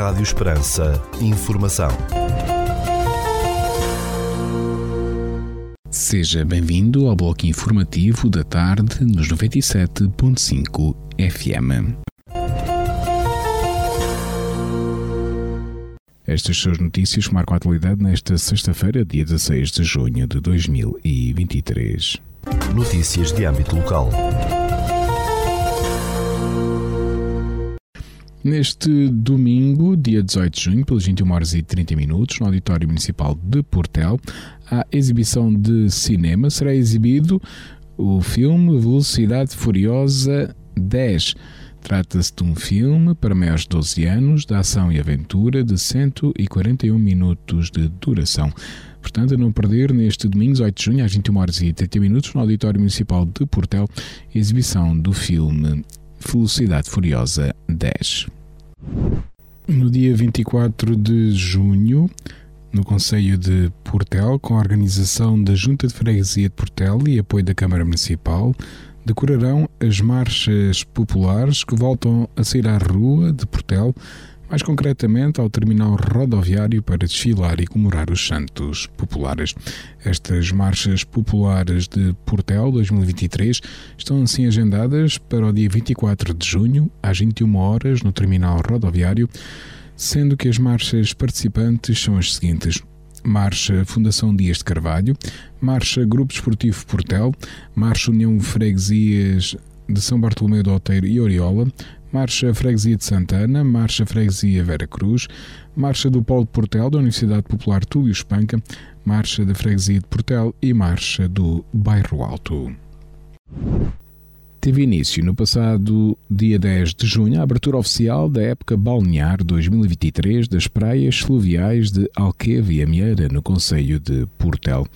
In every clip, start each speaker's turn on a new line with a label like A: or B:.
A: Rádio Esperança. Informação.
B: Seja bem-vindo ao bloco informativo da tarde nos 97.5 FM. Estas são as notícias marcam a atualidade nesta sexta-feira, dia 16 de junho de 2023.
A: Notícias de âmbito local.
B: Neste domingo, dia 18 de junho, pelas 21 horas e 30 minutos, no Auditório Municipal de Portel, a exibição de cinema será exibido o filme Velocidade Furiosa 10 Trata-se de um filme para maiores de 12 anos, de ação e aventura, de 141 minutos de duração. Portanto, a não perder, neste domingo, 8 de junho, às 21 horas e 30 minutos, no Auditório Municipal de Portel, exibição do filme Velocidade Furiosa 10. No dia 24 de junho, no Conselho de Portel, com a organização da Junta de Freguesia de Portel e apoio da Câmara Municipal, decorarão as marchas populares que voltam a sair à rua de Portel, mais concretamente ao terminal rodoviário para desfilar e comemorar os Santos Populares. Estas marchas populares de Portel 2023 estão assim agendadas para o dia 24 de junho, às 21 horas, no terminal rodoviário, sendo que as marchas participantes são as seguintes: Marcha Fundação Dias de Carvalho, Marcha Grupo Esportivo Portel, Marcha União Freguesias de São Bartolomeu do Oteiro e Oriola, Marcha Freguesia de Santana, Marcha Freguesia Vera Cruz, Marcha do Polo de Portel da Universidade Popular Túlio Espanca, Marcha da Freguesia de Portel e Marcha do Bairro Alto teve início no passado dia 10 de junho a abertura oficial da época balnear 2023 das praias fluviais de Alqueva e Amieira, no Conselho de Portel.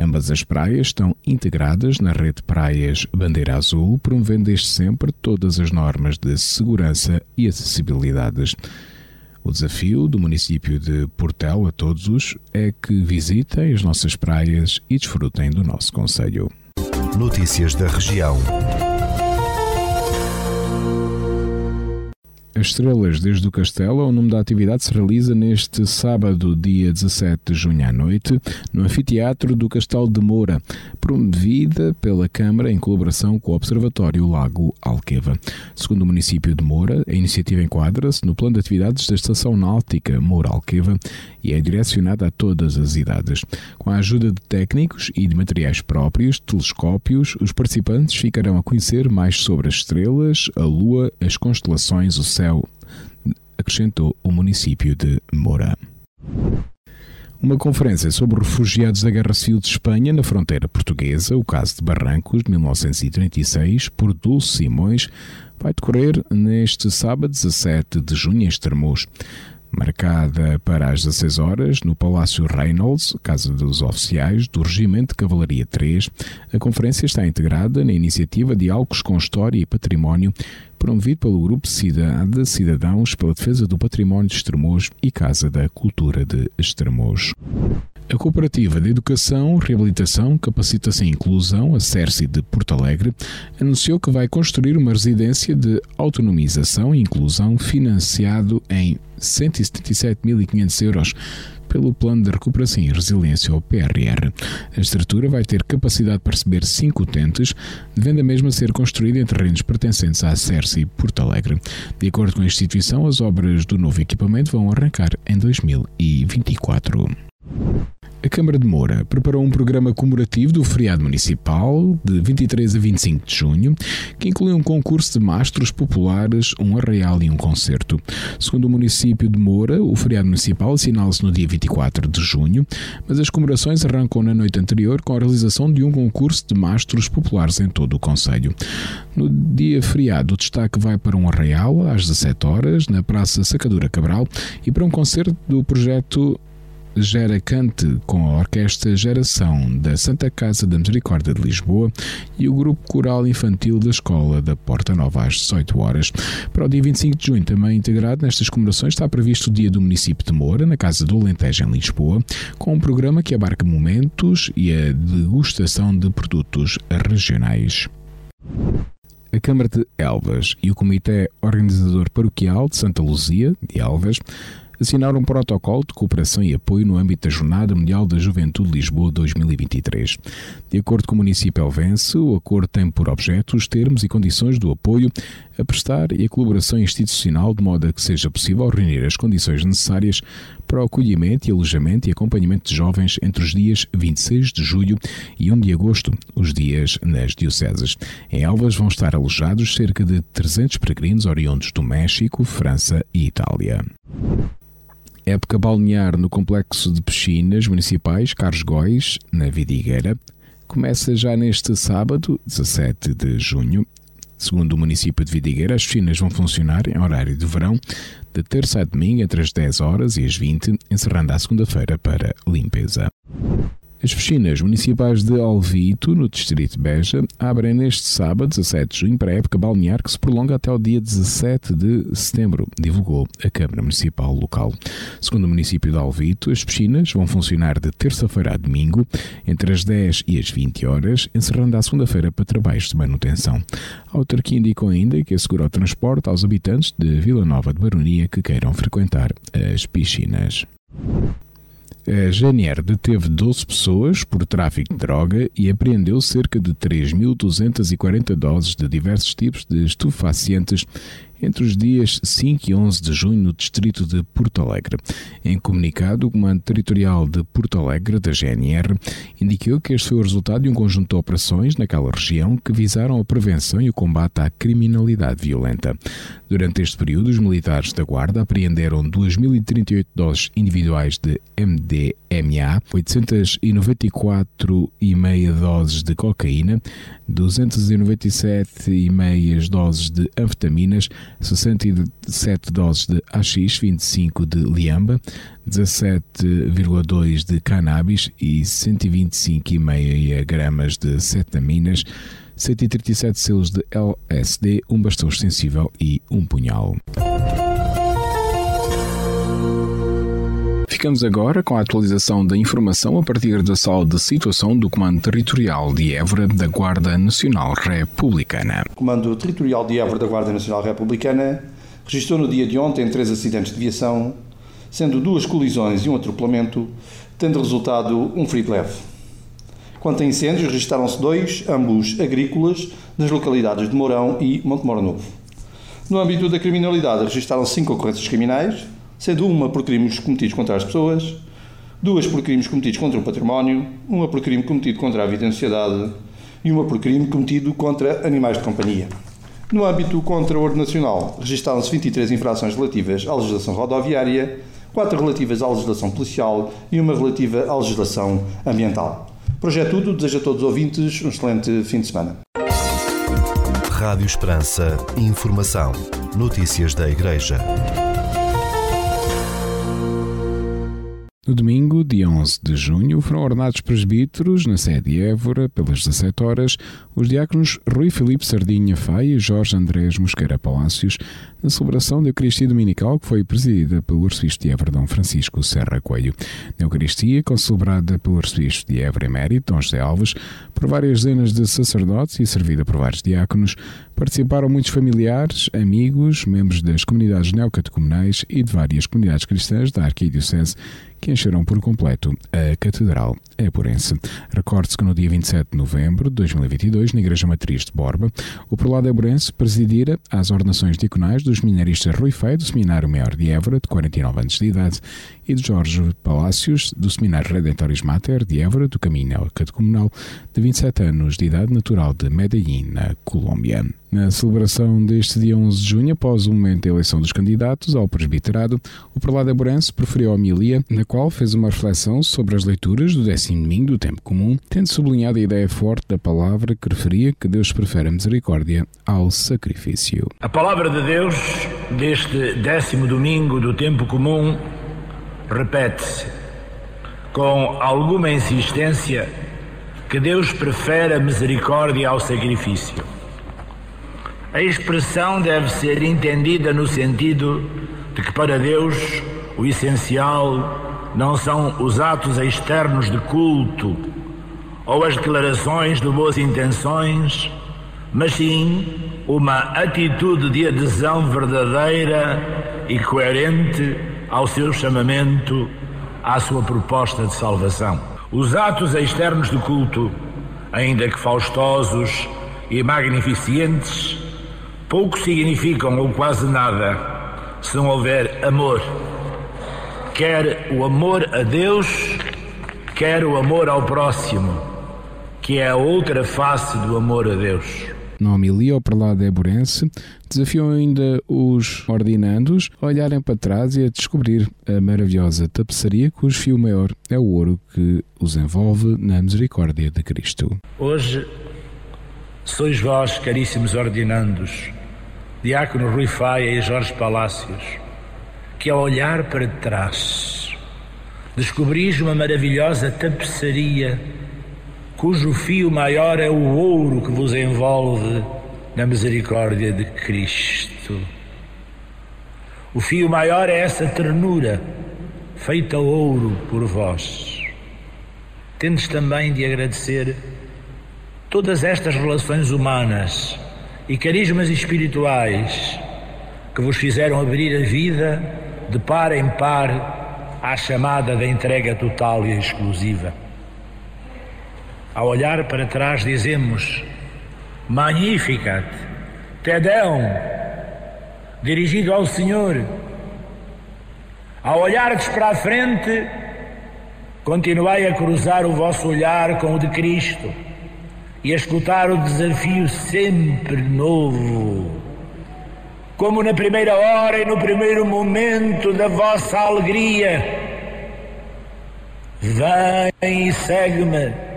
B: Ambas as praias estão integradas na rede de praias Bandeira Azul, promovendo desde sempre todas as normas de segurança e acessibilidade. O desafio do município de Portel a todos os é que visitem as nossas praias e desfrutem do nosso conselho.
A: Notícias da região.
B: Estrelas desde o Castelo, o nome da atividade se realiza neste sábado, dia 17 de junho à noite, no Anfiteatro do Castelo de Moura, promovida pela Câmara em colaboração com o Observatório Lago Alqueva. Segundo o município de Moura, a iniciativa enquadra-se no plano de atividades da Estação Náutica Moura Alqueva e é direcionada a todas as idades. Com a ajuda de técnicos e de materiais próprios, telescópios, os participantes ficarão a conhecer mais sobre as estrelas, a lua, as constelações, o céu céu, acrescentou o município de Moura. Uma conferência sobre refugiados da Guerra Civil de Espanha na fronteira portuguesa, o caso de Barrancos, de 1936, por Dulce Simões, vai decorrer neste sábado 17 de junho em Estremoz marcada para as 16 horas no Palácio Reynolds, Casa dos Oficiais do Regimento de Cavalaria 3. A conferência está integrada na iniciativa Diálogos com História e Património, promovido pelo Grupo Cidade Cidadãos pela Defesa do Património de Estremoz e Casa da Cultura de Estremoz. A Cooperativa de Educação, Reabilitação, Capacitação e Inclusão, a CERCI de Porto Alegre, anunciou que vai construir uma residência de autonomização e inclusão financiado em 177.500 euros pelo Plano de Recuperação e Resiliência, ou PRR. A estrutura vai ter capacidade para receber cinco utentes, devendo a mesma ser construída em terrenos pertencentes à CERCI Porto Alegre. De acordo com a instituição, as obras do novo equipamento vão arrancar em 2024. A Câmara de Moura preparou um programa comemorativo do feriado municipal de 23 a 25 de junho, que inclui um concurso de mastros populares, um arraial e um concerto. Segundo o município de Moura, o feriado municipal assinala-se no dia 24 de junho, mas as comemorações arrancam na noite anterior com a realização de um concurso de mastros populares em todo o Conselho. No dia feriado, o destaque vai para um arraial às 17 horas na Praça Sacadura Cabral e para um concerto do projeto Gera Cante com a Orquestra Geração da Santa Casa da Misericórdia de Lisboa e o Grupo Coral Infantil da Escola da Porta Nova às 18 horas. Para o dia 25 de junho, também integrado nestas comemorações, está previsto o Dia do Município de Moura, na Casa do Alentejo, em Lisboa, com um programa que abarca momentos e a degustação de produtos regionais. A Câmara de Elvas e o Comitê Organizador Paroquial de Santa Luzia, de Elvas, assinaram um protocolo de cooperação e apoio no âmbito da Jornada Mundial da Juventude Lisboa 2023. De acordo com o município elvense, o acordo tem por objeto os termos e condições do apoio a prestar e a colaboração institucional de modo a que seja possível reunir as condições necessárias para o acolhimento e alojamento e acompanhamento de jovens entre os dias 26 de julho e 1 de agosto, os dias nas dioceses. Em Elvas vão estar alojados cerca de 300 peregrinos oriundos do México, França e Itália. Época balnear no complexo de piscinas municipais Carlos Góis, na Vidigueira, começa já neste sábado, 17 de junho. Segundo o município de Vidigueira, as piscinas vão funcionar em horário de verão, de terça a domingo entre as 10 horas e as 20, encerrando à segunda-feira para limpeza. As piscinas municipais de Alvito, no distrito de Beja, abrem neste sábado, 17 de junho, para a época balnear que se prolonga até o dia 17 de setembro, divulgou a Câmara Municipal local. Segundo o município de Alvito, as piscinas vão funcionar de terça-feira a domingo, entre as 10 e as 20 horas, encerrando à segunda-feira para trabalhos de manutenção. A autarquia indicou ainda que assegura o transporte aos habitantes de Vila Nova de Baronia que queiram frequentar as piscinas. A GNR deteve 12 pessoas por tráfico de droga e apreendeu cerca de 3.240 doses de diversos tipos de estupefacientes entre os dias 5 e 11 de junho no distrito de Porto Alegre. Em comunicado, o Comando Territorial de Porto Alegre, da GNR, indicou que este foi o resultado de um conjunto de operações naquela região que visaram a prevenção e o combate à criminalidade violenta. Durante este período, os militares da Guarda apreenderam 2.038 doses individuais de MDMA, 894,5 doses de cocaína, 297,5 doses de anfetaminas, 67 doses de AX, 25 de liamba, 17,2 de cannabis e 125,5 gramas de cetaminas, 137 selos de LSD, um bastão extensível e um punhal. Ficamos agora com a atualização da informação a partir da sala de situação do Comando Territorial de Évora da Guarda Nacional Republicana.
C: O Comando Territorial de Évora da Guarda Nacional Republicana registrou no dia de ontem três acidentes de viação, sendo duas colisões e um atropelamento, tendo resultado um ferido leve. Quanto a incêndios, registaram-se dois, ambos agrícolas, nas localidades de Mourão e Montemoro Novo. No âmbito da criminalidade, registaram-se cinco ocorrências criminais, sendo uma por crimes cometidos contra as pessoas, duas por crimes cometidos contra o património, uma por crime cometido contra a vida em sociedade e uma por crime cometido contra animais de companhia. No âmbito contra o ordem nacional, registaram-se 23 infrações relativas à legislação rodoviária, quatro relativas à legislação policial e uma relativa à legislação ambiental. Projeto tudo, desejo a todos os ouvintes um excelente fim de semana.
A: Rádio Esperança, informação, notícias da Igreja.
B: No domingo, dia 11 de junho, foram ordenados presbíteros na sede de Évora, pelas 17 horas, os diáconos Rui Filipe Sardinha Faia e Jorge Andrés Mosqueira Palácios, na celebração da Eucaristia Dominical que foi presidida pelo arcebispo de Évora, Dom Francisco Serra Coelho. Na Eucaristia, concelebrada pelo arcebispo de Évora Emérito, Dom José Alves, por várias dezenas de sacerdotes e servida por vários diáconos, participaram muitos familiares, amigos, membros das comunidades neocatecumenais e de várias comunidades cristãs da Arquidiocese que encheram por completo a Catedral Eporense. Recorde-se que no dia 27 de novembro de 2022, na Igreja Matriz de Borba, o prelado Eporense presidira as ordenações diaconais dos minaristas Rui Feio, do Seminário Maior de Évora, de 49 anos de idade, e de Jorge Palácios, do Seminário Redentoris Mater de Évora, do Caminho Catecumenal, de 27 anos de idade, natural de Medellín, na Colômbia. Na celebração deste dia 11 de junho, após o momento da eleição dos candidatos ao presbiterado, o prelado Eburense preferiu a homilia, na qual fez uma reflexão sobre as leituras do décimo domingo do tempo comum, tendo sublinhado a ideia forte da palavra que referia que Deus prefere a misericórdia ao sacrifício.
D: A palavra de Deus deste décimo domingo do tempo comum repete-se com alguma insistência que Deus prefere a misericórdia ao sacrifício. A expressão deve ser entendida no sentido de que para Deus o essencial não são os atos externos de culto ou as declarações de boas intenções, mas sim uma atitude de adesão verdadeira e coerente ao seu chamamento, à sua proposta de salvação. Os atos externos do culto, ainda que faustosos e magnificentes, pouco significam ou quase nada se não houver amor. Quer o amor a Deus, quer o amor ao próximo, que é a outra face do amor a Deus.
B: Na homilia, o prelado Eburense desafiou ainda os ordinandos a olharem para trás e a descobrir a maravilhosa tapeçaria cujo fio maior é o ouro que os envolve na misericórdia de Cristo.
D: Hoje sois vós, caríssimos ordinandos, Diácono Rui Faia e Jorge Palácios, que ao olhar para trás descobris uma maravilhosa tapeçaria cujo fio maior é o ouro que vos envolve na misericórdia de Cristo. O fio maior é essa ternura, feita ouro por vós. Tendes também de agradecer todas estas relações humanas e carismas espirituais que vos fizeram abrir a vida de par em par à chamada da entrega total e exclusiva. Ao olhar para trás, dizemos: Magnificat, Tedeum, dirigido ao Senhor. Ao olhardes para a frente, continuai a cruzar o vosso olhar com o de Cristo e a escutar o desafio sempre novo. Como na primeira hora e no primeiro momento da vossa alegria. Vem e segue-me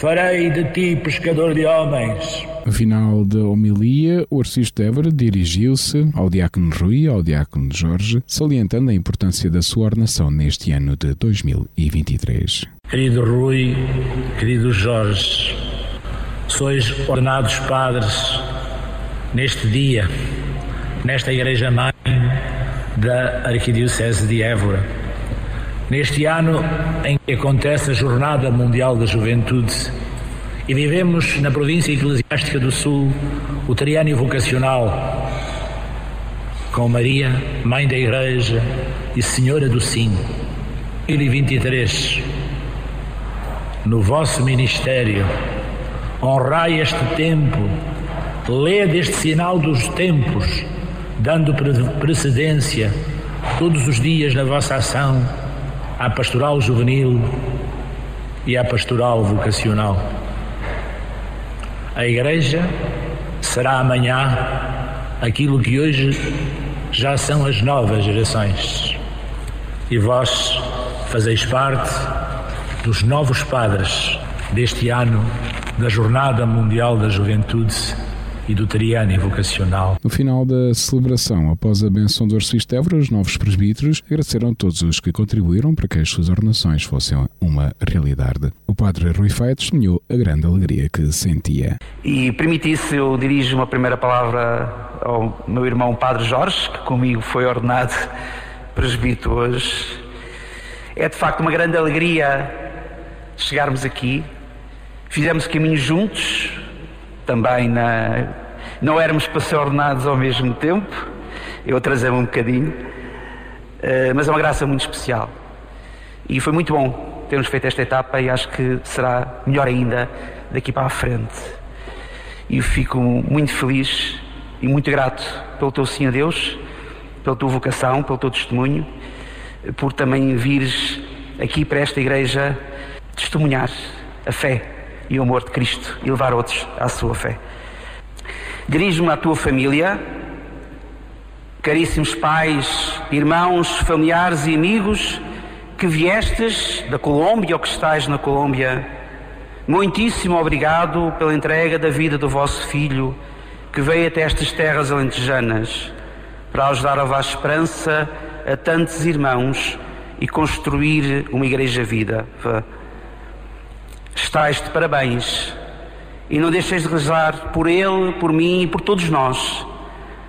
D: farei de ti pescador de homens.
B: No final da homilia, o Arcisto Évora dirigiu-se ao diácono Rui e ao diácono Jorge, salientando a importância da sua ordenação neste ano de 2023.
D: Querido Rui, querido Jorge, sois ordenados padres neste dia, nesta Igreja-mãe da Arquidiocese de Évora Neste ano em que acontece a Jornada Mundial da Juventude e vivemos na província eclesiástica do Sul o triânio vocacional com Maria, Mãe da Igreja e Senhora do Sim. 2023, no vosso ministério, honrai este tempo, lede este sinal dos tempos, dando precedência todos os dias na vossa ação à pastoral juvenil e à pastoral vocacional. A Igreja será amanhã aquilo que hoje já são as novas gerações. E vós fazeis parte dos novos padres deste ano da Jornada Mundial da Juventude e do triânio vocacional.
B: No final da celebração, após a benção do Arcebispo Évora, os novos presbíteros agradeceram a todos os que contribuíram para que as suas ordenações fossem uma realidade. O padre Rui Faia testemunhou a grande alegria que sentia.
E: E permitisse, eu dirijo uma primeira palavra ao meu irmão Padre Jorge, que comigo foi ordenado presbítero hoje. É de facto uma grande alegria chegarmos aqui. Fizemos caminho juntos, também na, não éramos para ser ordenados ao mesmo tempo, eu atrasei-me um bocadinho, uh, mas é uma graça muito especial. E foi muito bom termos feito esta etapa e acho que será melhor ainda daqui para a frente. E fico muito feliz e muito grato pelo teu sim a Deus, pela tua vocação, pelo teu testemunho, por também vires aqui para esta igreja testemunhar a fé e o amor de Cristo e levar outros à sua fé. Dirijo-me à tua família, caríssimos pais, irmãos, familiares e amigos que viestes da Colômbia ou que estáis na Colômbia. Muitíssimo obrigado pela entrega da vida do vosso filho que veio até estas terras alentejanas para ajudar a levar esperança a tantos irmãos e construir uma igreja viva. Estais de parabéns e não deixeis de rezar por ele, por mim e por todos nós,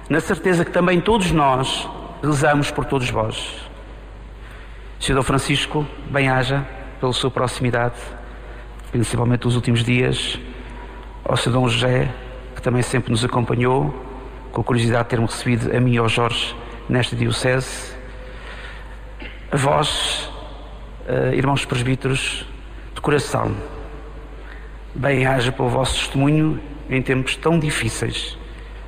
E: na certeza que também todos nós rezamos por todos vós. Senhor Francisco, bem-haja pela sua proximidade, principalmente nos últimos dias, ao Senhor José, que também sempre nos acompanhou, com a curiosidade de ter-me recebido a mim e ao Jorge nesta Diocese. A vós, uh, irmãos presbíteros, de coração, bem haja pelo vosso testemunho em tempos tão difíceis,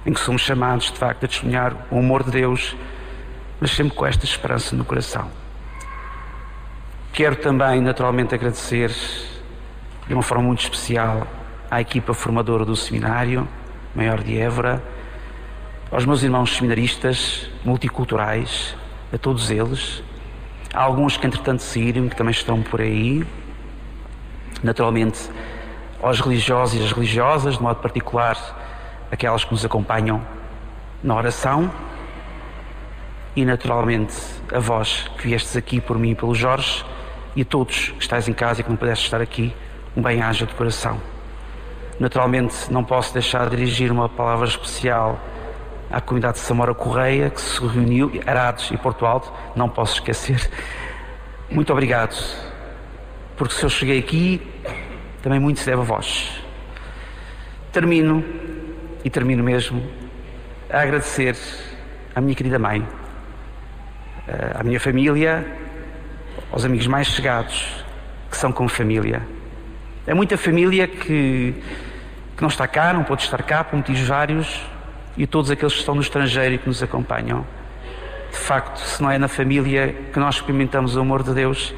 E: em que somos chamados de facto a testemunhar o amor de Deus, mas sempre com esta esperança no coração. Quero também, naturalmente, agradecer de uma forma muito especial à equipa formadora do seminário, Maior de Évora, aos meus irmãos seminaristas multiculturais, a todos eles, há alguns que entretanto saíram, que também estão por aí, naturalmente aos religiosos e às religiosas, de modo particular aquelas que nos acompanham na oração, e naturalmente a vós que viestes aqui por mim e pelo Jorge, e a todos que estáis em casa e que não pudestes estar aqui, um bem-aja de coração. Naturalmente, não posso deixar de dirigir uma palavra especial à comunidade de Samora Correia, que se reuniu, Arados e Porto Alto, não posso esquecer. Muito obrigado, porque se eu cheguei aqui, também muito se deve a vós. Termino, e termino mesmo, a agradecer à minha querida mãe, eh, à minha família, aos amigos mais chegados, que são como família. É muita família que, que não está cá, não pode estar cá por motivos vários, e todos aqueles que estão no estrangeiro e que nos acompanham. De facto, se não é na família que nós experimentamos o amor de Deus,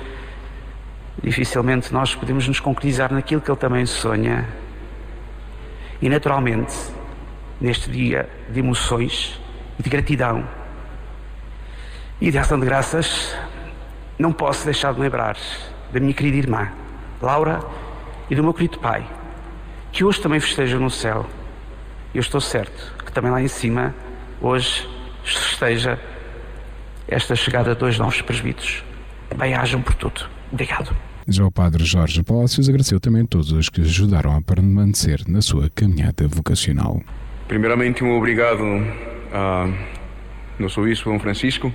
E: dificilmente nós podemos nos concretizar naquilo que Ele também sonha. E naturalmente, neste dia de emoções e de gratidão e de ação de graças, não posso deixar de lembrar da minha querida irmã, Laura, e do meu querido pai, que hoje também festejam no céu. Eu estou certo que também lá em cima, hoje, festeja esta chegada de dois novos presbíteros. Bem-ajam por tudo. Obrigado.
B: Já o Padre Jorge Palácios agradeceu também a todos os que ajudaram a permanecer na sua caminhada vocacional.
F: Primeiramente, um obrigado a nosso Bispo Dom Francisco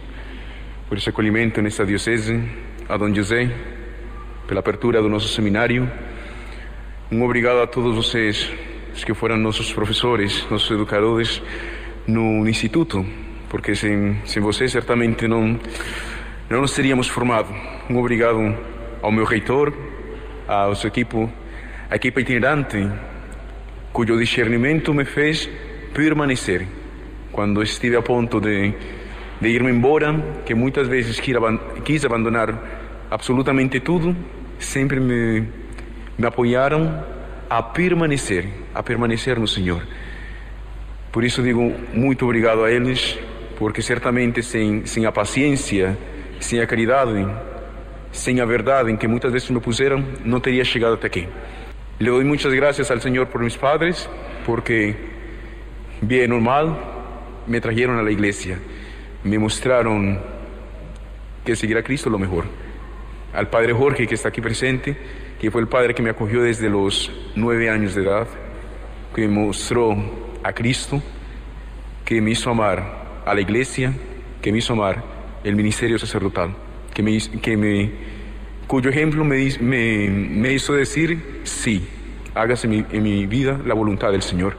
F: por esse acolhimento nesta diocese, a Dom José pela abertura do nosso seminário um obrigado a todos vocês, os que foram nossos professores, nossos educadores no Instituto, porque sem, sem vocês certamente não, não nos teríamos formado. Um obrigado ao meu reitor, ao seu equipo, a equipa itinerante, cujo discernimento me fez permanecer. Quando estive a ponto de, de ir-me embora, que muitas vezes quis abandonar absolutamente tudo, sempre me me apoiaram a permanecer, a permanecer no Senhor. Por isso digo muito obrigado a eles, porque certamente sem, sem a paciência, sem a caridade, sem a verdade em que muitas vezes me puseram, não teria chegado até aqui. Le doy muchas gracias al Señor por mis padres, porque bien normal me trajeron a la iglesia, me mostraron que seguir a Cristo lo mejor. Al Padre Jorge que está aquí presente, que fue el padre que me acogió desde los nueve años de edad, que me mostró a Cristo, que me hizo amar a la iglesia, que me hizo amar el ministerio sacerdotal, que me, que me, cuyo ejemplo me, me, me hizo decir, sí, hágase en mi, vida la voluntad del Señor.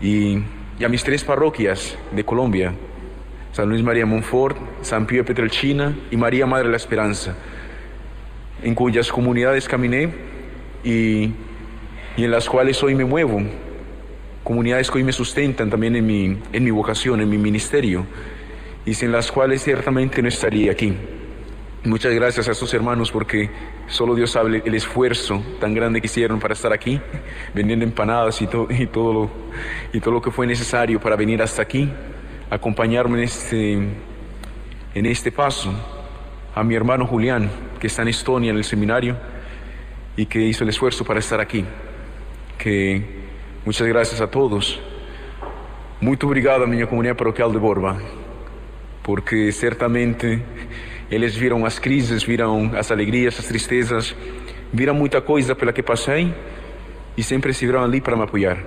F: Y, y, a mis tres parroquias de Colombia, San Luis María Monfort, San Pío Petrelchina y María Madre de la Esperanza, en cuyas comunidades caminé y, y, en las cuales hoy me muevo, comunidades que hoy me sustentan también en mi, en mi vocación, en mi ministerio, y sin las cuales ciertamente no estaría aquí. Muchas gracias a estos hermanos porque solo Dios sabe el esfuerzo tan grande que hicieron para estar aquí, vendiendo empanadas y, to, y, todo, lo, y todo lo que fue necesario para venir hasta aquí, acompañarme en este, en este paso a mi hermano Julián, que está en Estonia en el seminario y que hizo el esfuerzo para estar aquí. Que muchas gracias a todos. Muito obrigado a minha comunidade paroquial de Borba, porque certamente eles viram as crises, viram as alegrias, as tristezas, viram muita coisa pela que passei e sempre estiveram ali para me apoiar.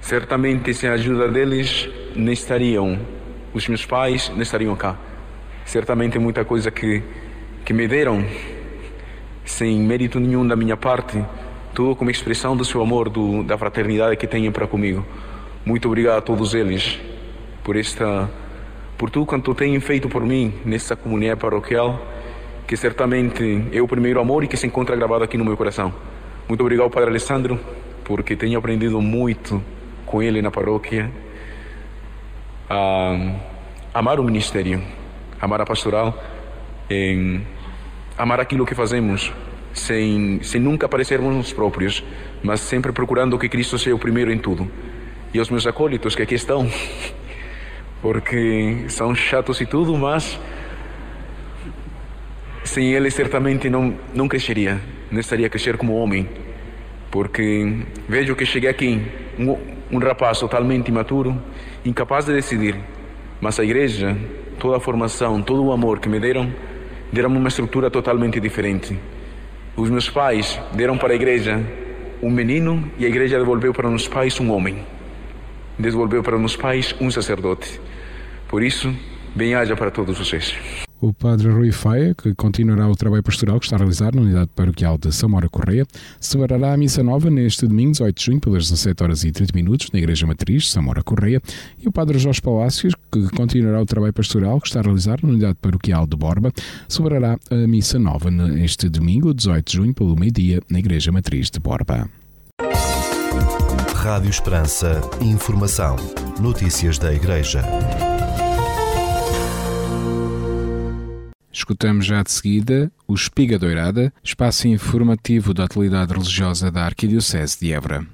F: Certamente, sem a ajuda deles, não estariam os meus pais, não estariam cá. Certamente muita coisa que, que me deram, sem mérito nenhum da minha parte, tudo como expressão do seu amor, do, da fraternidade que têm para comigo. Muito obrigado a todos eles por esta, por tudo quanto têm feito por mim nessa comunidade paroquial, que certamente é o primeiro amor e que se encontra gravado aqui no meu coração. Muito obrigado, Padre Alessandro, porque tenho aprendido muito com ele na paróquia a amar o ministério, amar a pastoral, amar aquilo que fazemos, sem, sem nunca parecermos nós próprios, mas sempre procurando que Cristo seja o primeiro em tudo. E os meus acólitos que aqui estão, porque são chatos e tudo, mas sem eles certamente não, não cresceria, não estaria a crescer como homem, porque vejo que cheguei aqui, um, um rapaz totalmente imaturo, incapaz de decidir, mas a igreja, toda a formação, todo o amor que me deram, deram uma estrutura totalmente diferente. Os meus pais deram para a igreja um menino e a igreja devolveu para os pais um homem. Devolveu para os pais um sacerdote. Por isso, bem-haja para todos vocês.
B: O padre Rui Faia, que continuará o trabalho pastoral que está a realizar na unidade paroquial de Samora Correia, celebrará a missa nova neste domingo, 18 de junho, pelas 17 horas e 30 minutos, na Igreja Matriz, Samora Correia, e o padre Jorge Palácios, que continuará o trabalho pastoral que está a realizar na unidade paroquial de Borba, celebrará a missa nova neste domingo, 18 de junho, pelo meio-dia, na Igreja Matriz de Borba.
A: Rádio Esperança. Informação. Notícias da Igreja.
B: Escutamos já de seguida o Espiga Doirada, espaço informativo da atualidade religiosa da Arquidiocese de Évora.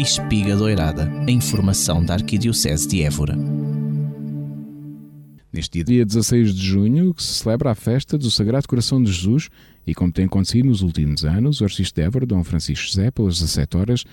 G: Espiga Doirada, a informação da Arquidiocese de Évora.
B: Neste dia 16 de junho, que se celebra a festa do Sagrado Coração de Jesus, e como tem acontecido nos últimos anos, o arcebispo de Évora, Dom Francisco José, pelas 17 horas,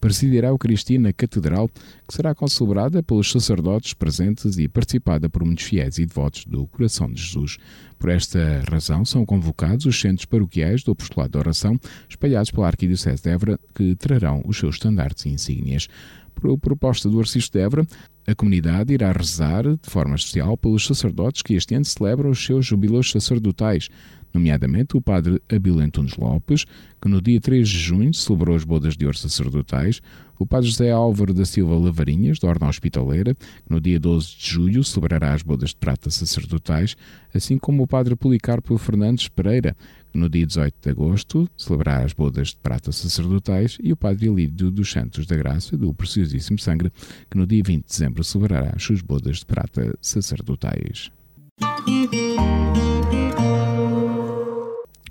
B: presidirá a Eucaristia na Catedral, que será concelebrada pelos sacerdotes presentes e participada por muitos fiéis e devotos do Coração de Jesus. Por esta razão, são convocados os centros paroquiais do Apostolado da Oração, espalhados pela Arquidiocese de Évora, que trarão os seus estandartes e insígnias. Por proposta do Arcisto de Évora, a comunidade irá rezar de forma especial pelos sacerdotes que este ano celebram os seus jubileus sacerdotais, nomeadamente o padre Abílio Antunes Lopes, que no dia 3 de junho celebrou as bodas de ouro sacerdotais, o padre José Álvaro da Silva Lavarinhas, da Ordem Hospitaleira, que no dia 12 de julho celebrará as bodas de prata sacerdotais, assim como o padre Policarpo Fernandes Pereira, que no dia 18 de agosto celebrará as bodas de prata sacerdotais, e o padre Elídio dos Santos da Graça, do Preciosíssimo Sangue, que no dia 20 de dezembro celebrará as suas bodas de prata sacerdotais.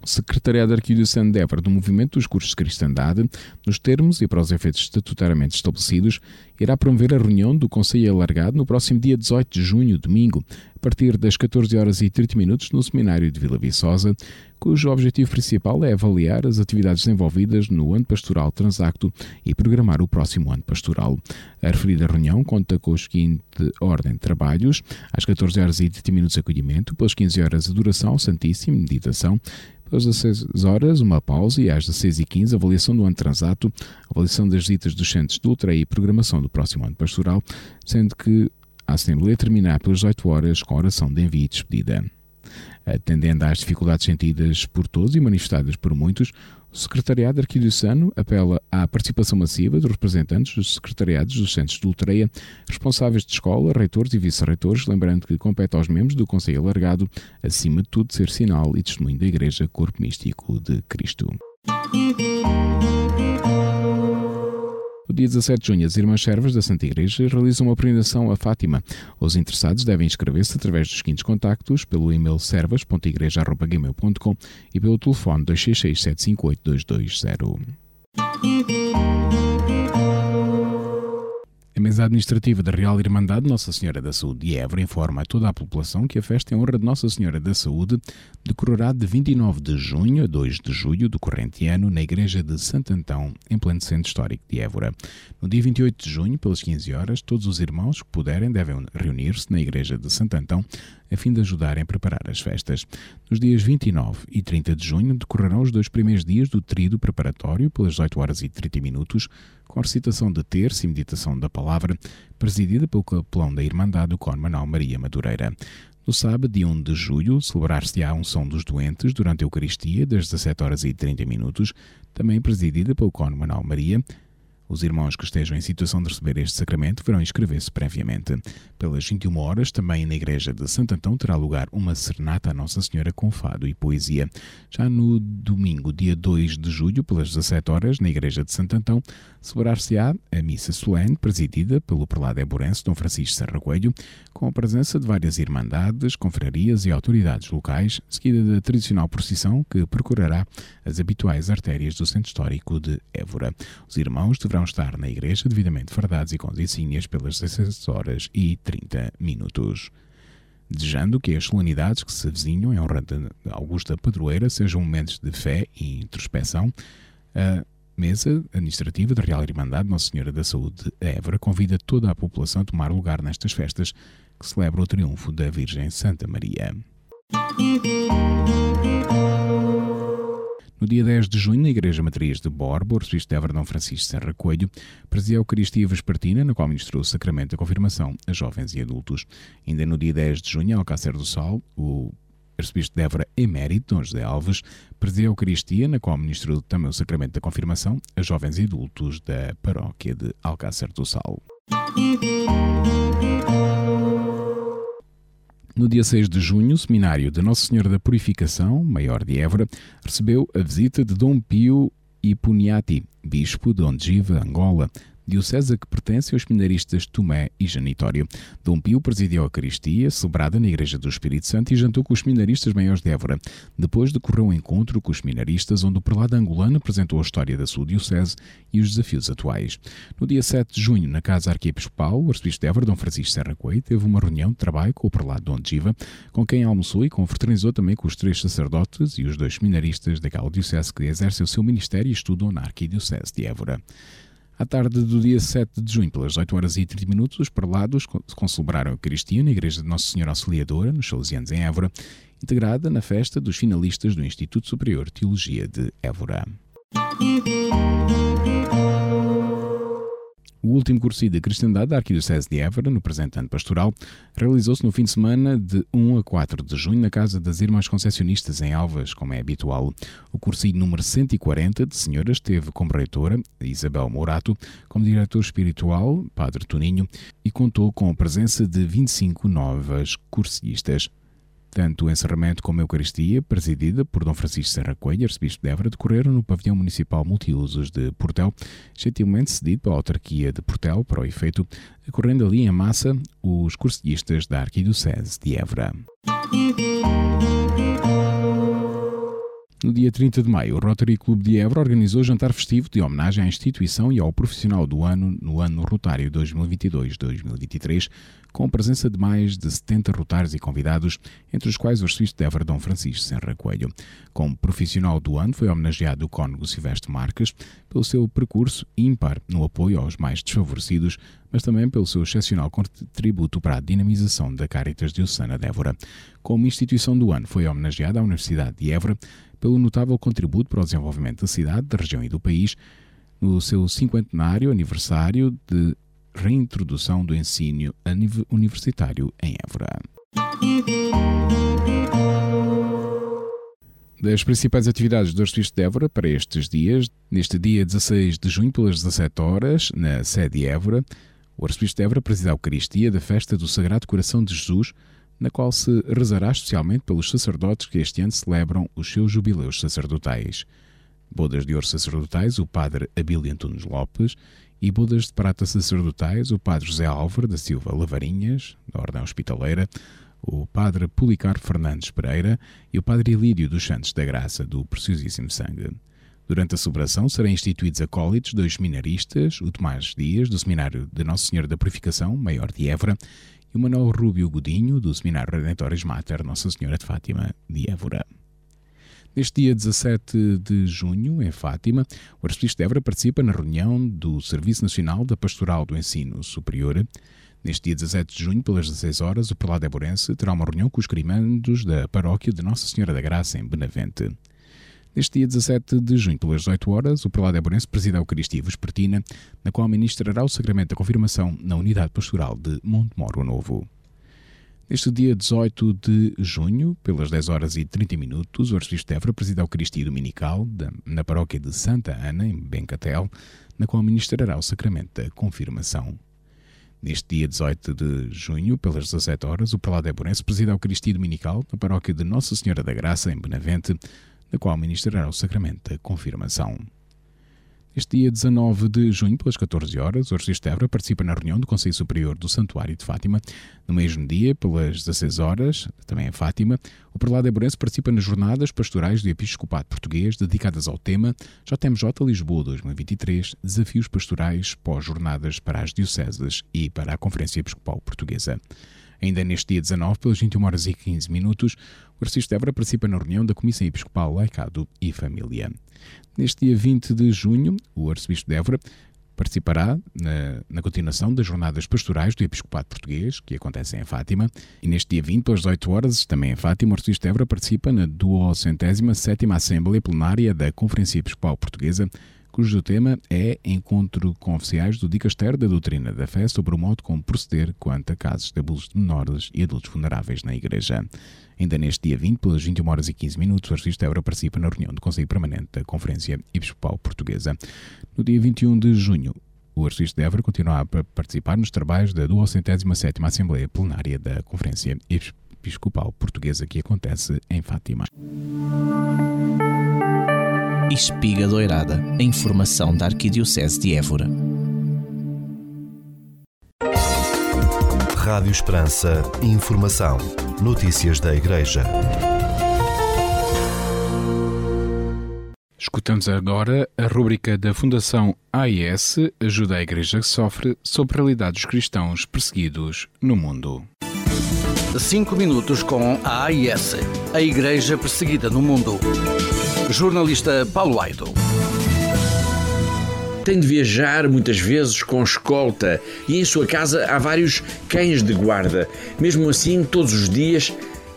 B: Secretariado Arquidiocesano de Évora do Movimento dos Cursos de Cristandade, nos termos e para os efeitos estatutariamente estabelecidos, irá promover a reunião do Conselho Alargado no próximo dia 18 de junho, domingo, a partir das 14 horas e 30 minutos no Seminário de Vila Viçosa, cujo objetivo principal é avaliar as atividades desenvolvidas no ano pastoral transacto e programar o próximo ano pastoral. A referida reunião conta com o seguinte ordem de trabalhos: às 14 horas e 30 minutos acolhimento, pelas 15 horas adoração santíssima, meditação, às 16 horas, uma pausa e às 16 e 15 avaliação do ano transato, avaliação das visitas dos centros de ultra e programação do próximo ano pastoral, sendo que a Assembleia terminará pelas 18 horas com oração de envio e despedida. Atendendo às dificuldades sentidas por todos e manifestadas por muitos, o Secretariado Arquidiocesano apela à participação massiva dos representantes dos secretariados dos centros de Ultreia, responsáveis de escola, reitores e vice-reitores, lembrando que compete aos membros do Conselho Alargado, acima de tudo, ser sinal e testemunho da Igreja Corpo Místico de Cristo. Dia 17 de junho, as Irmãs Servas da Santa Igreja realizam uma peregrinação a Fátima. Os interessados devem inscrever-se através dos seguintes contactos pelo e-mail servas.igreja.gmail.com e pelo telefone 266 758 220. A mesa administrativa da Real Irmandade Nossa Senhora da Saúde de Évora informa a toda a população que a festa em honra de Nossa Senhora da Saúde decorrerá de 29 de junho a 2 de julho do corrente ano na Igreja de Santo Antão, em pleno centro histórico de Évora. No dia 28 de junho, pelas 15 horas, todos os irmãos que puderem devem reunir-se na Igreja de Santo Antão a fim de ajudarem a preparar as festas. Nos dias 29 e 30 de junho decorrerão os dois primeiros dias do tríduo preparatório pelas 18 horas e 30 minutos, com recitação de terço e meditação da palavra, presidida pelo capelão da Irmandade, o Cor Manuel Maria Madureira. No sábado, dia 1 de julho, celebrar-se-á a unção dos doentes durante a Eucaristia, das 17 horas e 30 minutos, também presidida pelo Cónigo Manuel Maria, os irmãos que estejam em situação de receber este sacramento deverão inscrever-se previamente. Pelas 21 horas, também na Igreja de Santo Antão terá lugar uma serenata à Nossa Senhora com fado e poesia. Já no domingo, dia 2 de julho, pelas 17 horas, na Igreja de Santo Antão, celebrar-se-á a missa solene, presidida pelo prelado eburense Dom Francisco Serra Coelho, com a presença de várias irmandades, confrarias e autoridades locais, seguida da tradicional procissão que percorrerá as habituais artérias do centro histórico de Évora. Os irmãos deverão deverão estar na igreja devidamente fardados e com pelas 16 horas e 30 minutos. Desejando que as solenidades que se avizinham em honra de Augusta Padroeira sejam momentos de fé e introspeção, a mesa administrativa da Real Irmandade Nossa Senhora da Saúde de Évora convida toda a população a tomar lugar nestas festas que celebram o triunfo da Virgem Santa Maria. No dia 10 de junho, na Igreja Matriz de Borbo, o arcebispo de Dom Francisco Serra Coelho presidia a Eucaristia Vespertina, na qual ministrou o sacramento da confirmação a jovens e adultos. Ainda no dia 10 de junho, em Alcácer do Sal, o arcebispo de Évora Emérito, Dom José Alves, presidia a Eucaristia, na qual ministrou também o sacramento da confirmação a jovens e adultos da paróquia de Alcácer do Sal. No dia 6 de junho, o seminário de Nossa Senhora da Purificação, maior de Évora, recebeu a visita de Dom Pio Ipuniati, bispo de Ondiva, Angola, diocese que pertence aos seminaristas Tomé e Janitório. Dom Pio presidiu a Eucaristia, celebrada na Igreja do Espírito Santo, e jantou com os seminaristas maiores de Évora. Depois decorreu um encontro com os seminaristas, onde o prelado angolano apresentou a história da sua diocese e os desafios atuais. No dia 7 de junho, na Casa Arquiepiscopal, o arcebispo de Évora, Dom Francisco Serra Coelho, teve uma reunião de trabalho com o prelado Dom Giva, com quem almoçou e confraternizou também com os três sacerdotes e os dois seminaristas daquela diocese que exercem o seu ministério e estudam na Arquidiocese de Évora. À tarde do dia 7 de junho, pelas 8 horas e 30 minutos, os prelados concelebraram a Eucaristia na Igreja de Nossa Senhora Auxiliadora, nos Salesianos em Évora, integrada na festa dos finalistas do Instituto Superior de Teologia de Évora. O último curso de Cristandade da Arquidiocese de Évora, no presente ano pastoral, realizou-se no fim de semana de 1 a 4 de junho na Casa das Irmãs Concessionistas em Alvas, como é habitual. O curso número 140 de senhoras teve como reitora Isabel Mourato, como diretor espiritual Padre Toninho e contou com a presença de 25 novas cursistas. Tanto o encerramento como a Eucaristia, presidida por Dom Francisco Serra Coelho, arcebispo de Évora, decorreram no pavilhão municipal multiusos de Portel, gentilmente cedido pela autarquia de Portel para o efeito, ocorrendo ali em massa os cursillistas da Arquidiocese de Évora. No dia 30 de maio, o Rotary Clube de Évora organizou jantar festivo de homenagem à instituição e ao profissional do ano no ano rotário 2022-2023, com a presença de mais de 70 rotários e convidados, entre os quais o arcebispo de Évora Dom Francisco Serra Coelho. Como profissional do ano foi homenageado o cônego Silvestre Marques pelo seu percurso ímpar no apoio aos mais desfavorecidos, mas também pelo seu excepcional contributo para a dinamização da Caritas Diocesana de Évora. Como instituição do ano foi homenageada a Universidade de Évora pelo notável contributo para o desenvolvimento da cidade, da região e do país, no seu cinquentenário aniversário de reintrodução do ensino universitário em Évora. Das principais atividades do Arcebispo de Évora para estes dias, neste dia 16 de junho, pelas 17 horas, na sede de Évora, o Arcebispo de Évora presida a Eucaristia da festa do Sagrado Coração de Jesus, na qual se rezará especialmente pelos sacerdotes que este ano celebram os seus jubileus sacerdotais. Bodas de ouro sacerdotais, o padre Abílio Antunes Lopes, e bodas de prata sacerdotais, o padre José Álvaro da Silva Lavarinhas, da Ordem Hospitaleira, o padre Policar Fernandes Pereira e o padre Elídio dos Santos da Graça, do Preciosíssimo Sangue. Durante a celebração serão instituídos acólitos dois seminaristas, o Tomás Dias, do Seminário de Nossa Senhora da Purificação, Maior de Évora, e o Manuel Rúbio Godinho, do Seminário Redentoris Mater Nossa Senhora de Fátima, de Évora. Neste dia 17 de junho, em Fátima, o arcebispo de Évora participa na reunião do Serviço Nacional da Pastoral do Ensino Superior. Neste dia 17 de junho, pelas 16 horas, o prelado Eborense terá uma reunião com os crimandos da paróquia de Nossa Senhora da Graça, em Benavente. Neste dia 17 de junho, pelas 18 horas, o prelado Eborense presida a Eucaristia Vespertina, na qual ministrará o sacramento da confirmação na unidade pastoral de Montemoro Novo. Neste dia 18 de junho, pelas 10 horas e 30 minutos, o Arcebispo de Évora presida a Eucaristia Dominical na paróquia de Santa Ana, em Bencatel, na qual ministrará o sacramento da confirmação. Neste dia 18 de junho, pelas 17 horas, o prelado Eburense presida a Eucaristia Dominical na paróquia de Nossa Senhora da Graça, em Benavente, na qual ministrará o sacramento da confirmação. Este dia 19 de junho, pelas 14 horas, o Arcebispo de Évora participa na reunião do Conselho Superior do Santuário de Fátima. No mesmo dia, pelas 16 horas, também em Fátima, o prelado Eburense participa nas jornadas pastorais do Episcopado Português dedicadas ao tema JMJ Lisboa 2023, Desafios Pastorais pós-jornadas para as dioceses e para a Conferência Episcopal Portuguesa. Ainda neste dia 19, pelas 21 horas e 15 minutos, o Arcebispo Évora participa na reunião da Comissão Episcopal Laicado e Família. Neste dia 20 de junho, o Arcebispo de Évora participará na, na, continuação das jornadas pastorais do Episcopado Português, que acontecem em Fátima. E neste dia 20, às 18 horas, também em Fátima, o Arcebispo de Évora participa na 207 Assembleia Plenária da Conferência Episcopal Portuguesa, cujo tema é Encontro com oficiais do Dicastério da Doutrina da Fé sobre o modo como proceder quanto a casos de abuso de menores e adultos vulneráveis na Igreja. Ainda neste dia 20, pelas 21 horas e 15 minutos, o artista Évora participa na reunião do Conselho Permanente da Conferência Episcopal Portuguesa. No dia 21 de junho, o artista de Évora continua a participar nos trabalhos da 207ª Assembleia Plenária da Conferência Episcopal Portuguesa que acontece em Fátima.
G: Espiga Doirada, a informação da Arquidiocese de Évora.
A: Rádio Esperança, informação, notícias da Igreja.
B: Escutamos agora a rúbrica da Fundação AIS Ajuda a Igreja que Sofre sobre a realidade dos cristãos perseguidos no mundo.
H: Cinco minutos com a AIS, a Igreja Perseguida no Mundo. Jornalista Paulo Aido.
I: Tem de viajar muitas vezes com escolta e em sua casa há vários cães de guarda. Mesmo assim, todos os dias,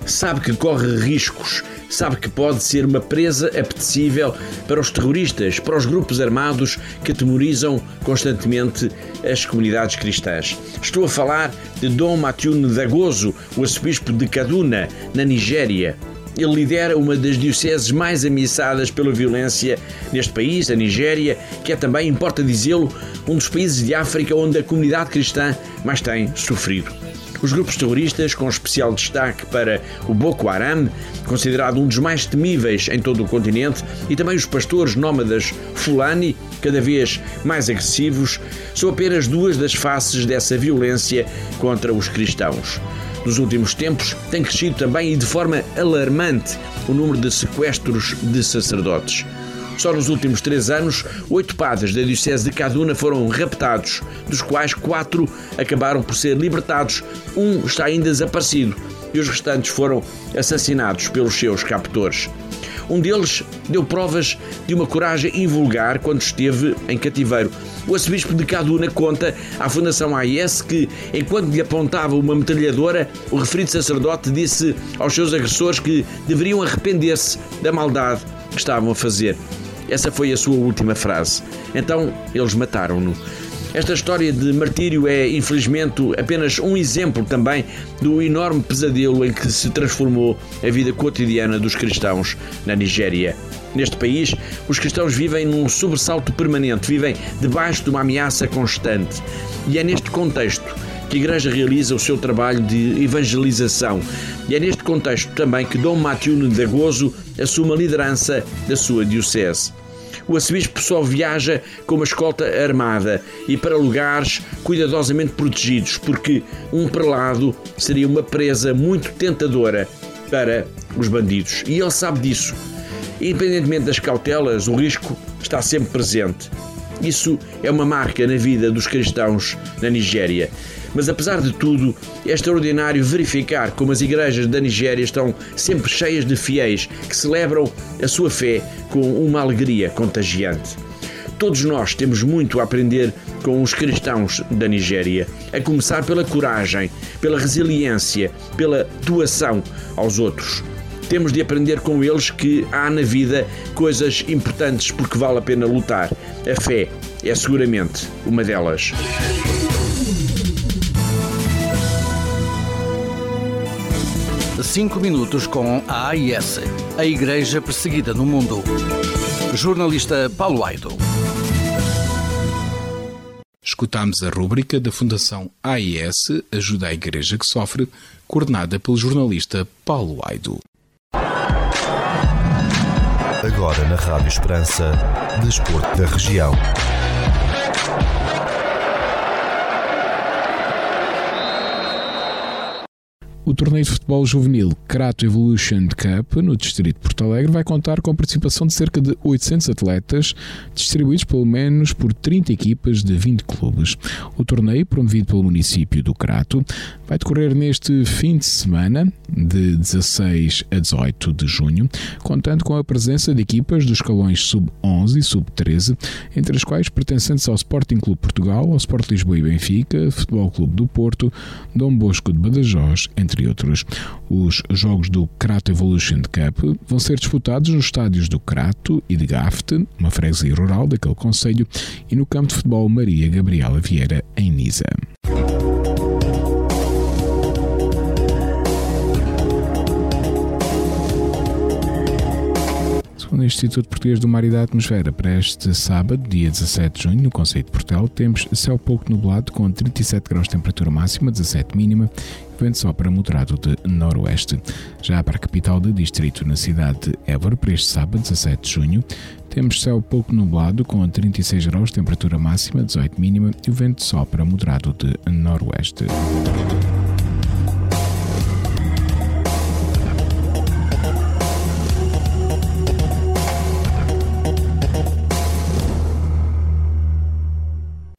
I: sabe que corre riscos, sabe que pode ser uma presa apetecível para os terroristas, para os grupos armados que atemorizam constantemente as comunidades cristãs. Estou a falar de Dom Mathieu Dagoso, o arcebispo de Kaduna, na Nigéria. Ele lidera uma das dioceses mais ameaçadas pela violência neste país, a Nigéria, que é também, importa dizê-lo, um dos países de África onde a comunidade cristã mais tem sofrido. Os grupos terroristas, com especial destaque para o Boko Haram, considerado um dos mais temíveis em todo o continente, e também os pastores nómadas Fulani, cada vez mais agressivos, são apenas duas das faces dessa violência contra os cristãos. Nos últimos tempos, tem crescido também e de forma alarmante o número de sequestros de sacerdotes. Só nos últimos três anos, oito padres da Diocese de Kaduna foram raptados, dos quais quatro acabaram por ser libertados, um está ainda desaparecido e os restantes foram assassinados pelos seus captores. Um deles deu provas de uma coragem invulgar quando esteve em cativeiro. O arcebispo de Kaduna conta à Fundação AIS que, enquanto lhe apontava uma metralhadora, o referido sacerdote disse aos seus agressores que deveriam arrepender-se da maldade que estavam a fazer. Essa foi a sua última frase. Então eles mataram-no. Esta história de martírio é, infelizmente, apenas um exemplo também do enorme pesadelo em que se transformou a vida cotidiana dos cristãos na Nigéria. Neste país, os cristãos vivem num sobressalto permanente, vivem debaixo de uma ameaça constante. E é neste contexto que a Igreja realiza o seu trabalho de evangelização. E é neste contexto também que Dom Matheus de Gozo assume a liderança da sua diocese o arcebispo só viaja com uma escolta armada e para lugares cuidadosamente protegidos, porque um prelado seria uma presa muito tentadora para os bandidos. E ele sabe disso. Independentemente das cautelas, o risco está sempre presente. Isso é uma marca na vida dos cristãos na Nigéria. Mas apesar de tudo, é extraordinário verificar como as igrejas da Nigéria estão sempre cheias de fiéis que celebram a sua fé com uma alegria contagiante. Todos nós temos muito a aprender com os cristãos da Nigéria, a começar pela coragem, pela resiliência, pela doação aos outros. Temos de aprender com eles que há na vida coisas importantes porque vale a pena lutar. A fé é seguramente uma delas.
H: 5 minutos com a AIS, a Igreja Perseguida no Mundo. Jornalista Paulo Aido.
B: Escutámos a rúbrica da Fundação AIS Ajuda à Igreja que Sofre, coordenada pelo jornalista Paulo Aido.
A: Agora na Rádio Esperança, Desporto da Região.
B: O torneio de futebol juvenil Crato Evolution Cup, no Distrito de Porto Alegre, vai contar com a participação de cerca de 800 atletas, distribuídos pelo menos por 30 equipas de 20 clubes. O torneio, promovido pelo município do Crato, vai decorrer neste fim de semana, de 16 a 18 de junho, contando com a presença de equipas dos escalões sub-11 e sub-13, entre as quais pertencentes ao Sporting Clube Portugal, ao Sport Lisboa e Benfica, Futebol Clube do Porto, Dom Bosco de Badajoz, entre entre outros. Os jogos do Crato Evolution Cup vão ser disputados nos estádios do Crato e de Gafte, uma freguesia rural daquele concelho, e no campo de futebol Maria Gabriela Vieira, em Nisa. Segundo o Instituto Português do Mar e da Atmosfera, para este sábado, dia 17 de junho, no Conceito de Portel, temos céu pouco nublado com 37 graus de temperatura máxima, 17 mínima, e vento só para moderado de noroeste. Já para a capital do distrito, na cidade de Évora, para este sábado, 17 de junho, temos céu pouco nublado com 36 graus de temperatura máxima, 18 mínima, e o vento só para moderado de noroeste.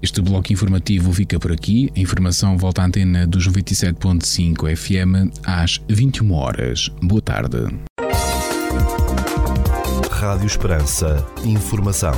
B: Este bloco informativo fica por aqui. A informação volta à antena dos 97.5 FM às 21 horas. Boa tarde.
A: Rádio Esperança. Informação.